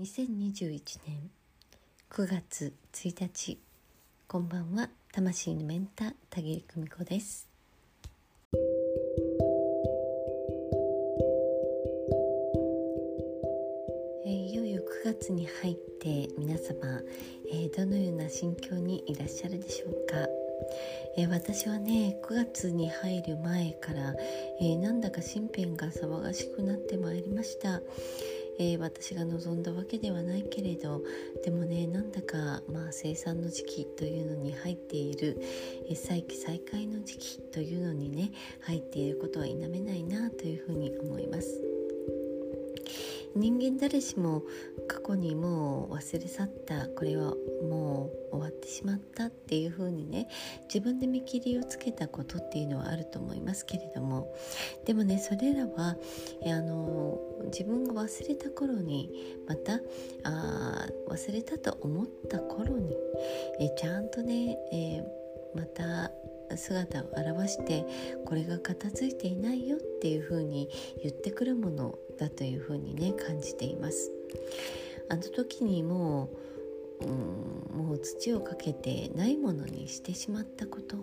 2021年9月1日こんばんは。魂のメンター田切久美子です。えいよいよ9月に入って皆様、えーどのような心境にいらっしゃるでしょうか、えー私はね9月に入る前から、えーなんだか身辺が騒がしくなってまいりました、えー私が望んだわけではないけれどでもねなんだか、まあ、生産の時期というのに入っている、えー再起再開の時期というのにね入っていることは否めないなというふうに思います。人間誰しも過去にもう忘れ去ったこれはもう終わってしまったっていう風にね自分で見切りをつけたことっていうのはあると思いますけれども。でもねそれらはあの自分が忘れた頃にまたあ忘れたと思った頃にえちゃんとね、えーまた姿を現してこれが片付いていないよっていう風に言ってくるものだという風にね感じています。あの時にもう、うん、もう土をかけてないものにしてしまったこと。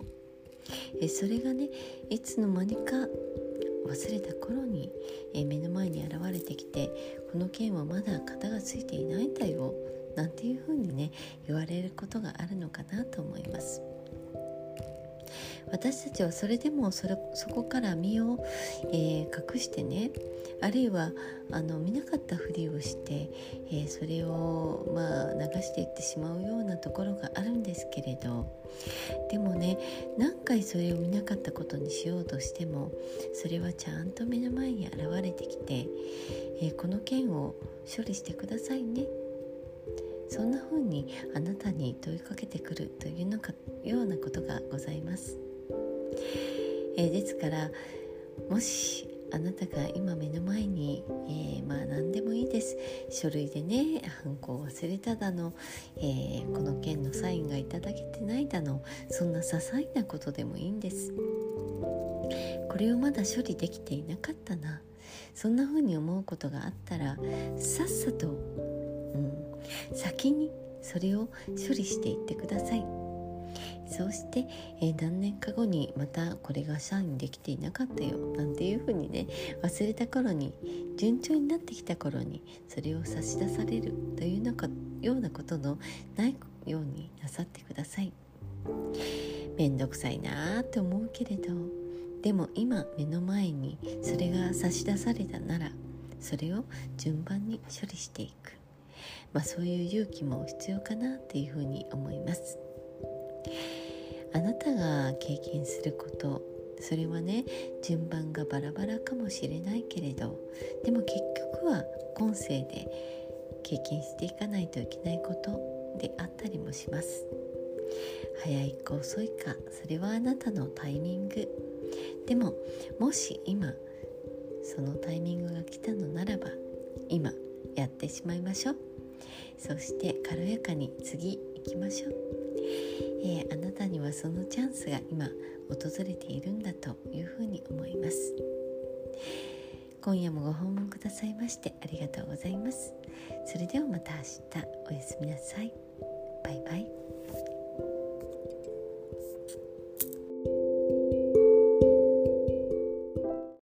えそれがねいつの間にか忘れた頃にえ目の前に現れてきてこの剣はまだ型がついていないんだよなんていう風にね言われることがあるのかなと思います。私たちはそれでもそれそこから身を、えー隠してねあるいはあの見なかったふりをして、えーそれを、まあ、流していってしまうようなところがあるんですけれどでもね何回それを見なかったことにしようとしてもそれはちゃんと目の前に現れてきて、えーこの件を処理してくださいねそんな風にあなたに問いかけてくるというのかようなことがございます。えーですからもしあなたが今目の前に、えーまあ何でもいいです。書類でねハンコを忘れただの、えーこの件のサインがいただけてないだのそんな些細なことでもいいんです。これをまだ処理できていなかったな。そんな風に思うことがあったらさっさと、うん、先にそれを処理していってください。そして、えー何年か後にまたこれがサインできていなかったよなんていうふうにね忘れた頃に順調になってきた頃にそれを差し出されるというようなことのないようになさってください。めんどくさいなーって思うけれどでも今目の前にそれが差し出されたならそれを順番に処理していく。まあそういう勇気も必要かなっていうふうに思います。たが経験することそれはね順番がバラバラかもしれないけれどでも結局は今世で経験していかないといけないことであったりもします。早いか遅いかそれはあなたのタイミング。でももし今そのタイミングが来たのならば今やってしまいましょう。そして軽やかに次行きましょう。えーあなたにはそのチャンスが今訪れているんだというふうに思います。今夜もご訪問くださいましてありがとうございます。それではまた明日おやすみなさい。バイバイ。